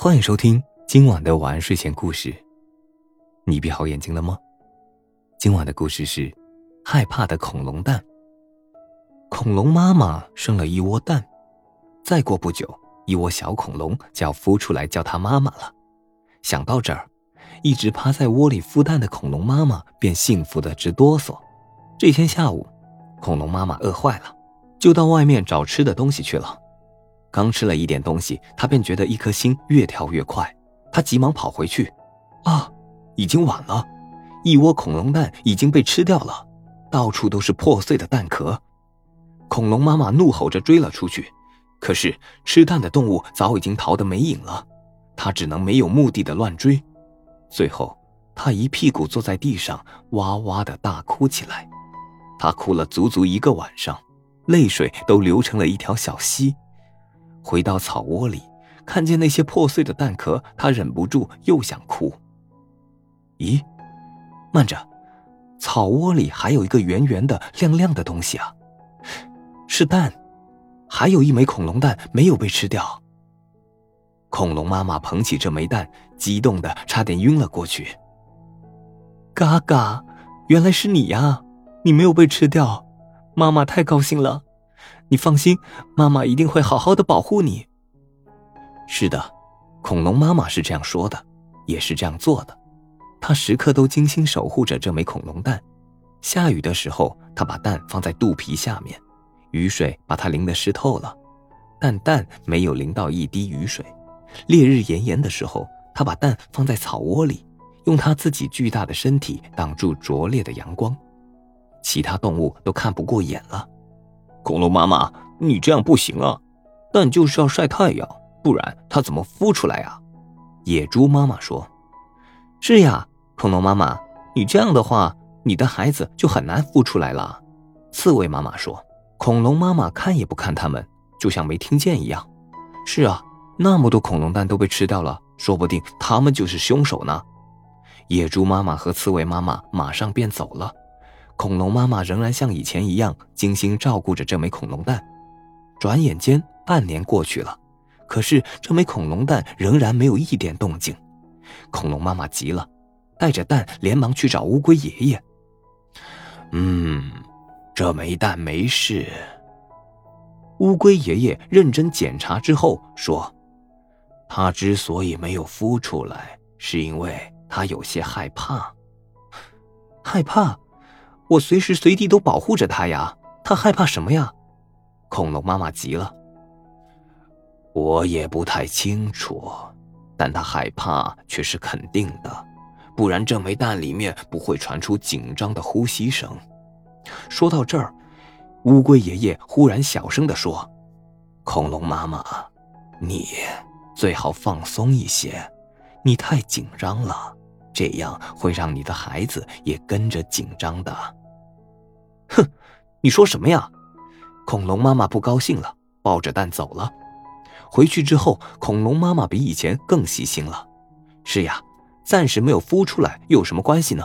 欢迎收听今晚的晚安睡前故事。你闭好眼睛了吗？今晚的故事是害怕的恐龙蛋。恐龙妈妈生了一窝蛋，再过不久，一窝小恐龙就要孵出来叫它妈妈了。想到这儿，一直趴在窝里孵蛋的恐龙妈妈便幸福的直哆嗦。这天下午，恐龙妈妈饿坏了，就到外面找吃的东西去了。刚吃了一点东西，他便觉得一颗心越跳越快。他急忙跑回去，啊，已经晚了，一窝恐龙蛋已经被吃掉了，到处都是破碎的蛋壳。恐龙妈妈怒吼着追了出去，可是吃蛋的动物早已经逃得没影了，他只能没有目的的乱追。最后，他一屁股坐在地上，哇哇的大哭起来。他哭了足足一个晚上，泪水都流成了一条小溪。回到草窝里，看见那些破碎的蛋壳，他忍不住又想哭。咦，慢着，草窝里还有一个圆圆的、亮亮的东西啊，是蛋，还有一枚恐龙蛋没有被吃掉。恐龙妈妈捧起这枚蛋，激动的差点晕了过去。嘎嘎，原来是你呀，你没有被吃掉，妈妈太高兴了。你放心，妈妈一定会好好的保护你。是的，恐龙妈妈是这样说的，也是这样做的。她时刻都精心守护着这枚恐龙蛋。下雨的时候，她把蛋放在肚皮下面，雨水把它淋得湿透了，但蛋没有淋到一滴雨水。烈日炎炎的时候，她把蛋放在草窝里，用她自己巨大的身体挡住灼烈的阳光，其他动物都看不过眼了。恐龙妈妈，你这样不行啊！蛋就是要晒太阳，不然它怎么孵出来啊？野猪妈妈说：“是呀，恐龙妈妈，你这样的话，你的孩子就很难孵出来了。”刺猬妈妈说：“恐龙妈妈看也不看他们，就像没听见一样。”是啊，那么多恐龙蛋都被吃掉了，说不定他们就是凶手呢。野猪妈妈和刺猬妈妈马上便走了。恐龙妈妈仍然像以前一样精心照顾着这枚恐龙蛋。转眼间，半年过去了，可是这枚恐龙蛋仍然没有一点动静。恐龙妈妈急了，带着蛋连忙去找乌龟爷爷。嗯，这枚蛋没事。乌龟爷爷认真检查之后说：“它之所以没有孵出来，是因为它有些害怕。害怕。”我随时随地都保护着他呀，他害怕什么呀？恐龙妈妈急了。我也不太清楚，但他害怕却是肯定的，不然这枚蛋里面不会传出紧张的呼吸声。说到这儿，乌龟爷爷忽然小声的说：“恐龙妈妈，你最好放松一些，你太紧张了，这样会让你的孩子也跟着紧张的。”哼，你说什么呀？恐龙妈妈不高兴了，抱着蛋走了。回去之后，恐龙妈妈比以前更细心了。是呀，暂时没有孵出来又有什么关系呢？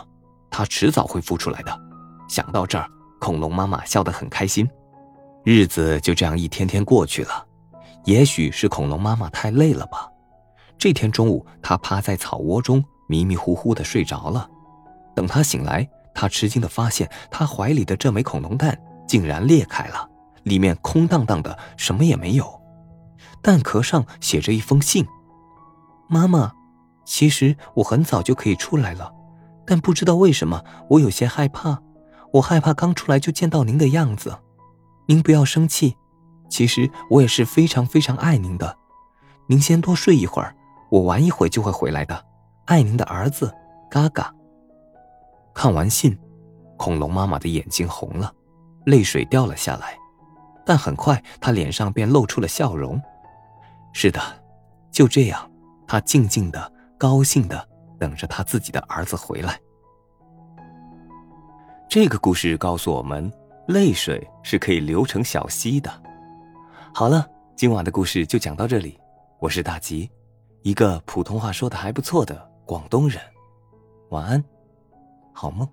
它迟早会孵出来的。想到这儿，恐龙妈妈笑得很开心。日子就这样一天天过去了。也许是恐龙妈妈太累了吧。这天中午，它趴在草窝中迷迷糊糊的睡着了。等他醒来。他吃惊的发现，他怀里的这枚恐龙蛋竟然裂开了，里面空荡荡的，什么也没有。蛋壳上写着一封信：“妈妈，其实我很早就可以出来了，但不知道为什么我有些害怕。我害怕刚出来就见到您的样子。您不要生气，其实我也是非常非常爱您的。您先多睡一会儿，我玩一会就会回来的。爱您的儿子，嘎嘎。”看完信，恐龙妈妈的眼睛红了，泪水掉了下来，但很快她脸上便露出了笑容。是的，就这样，她静静的、高兴的等着她自己的儿子回来。这个故事告诉我们，泪水是可以流成小溪的。好了，今晚的故事就讲到这里。我是大吉，一个普通话说的还不错的广东人。晚安。好梦。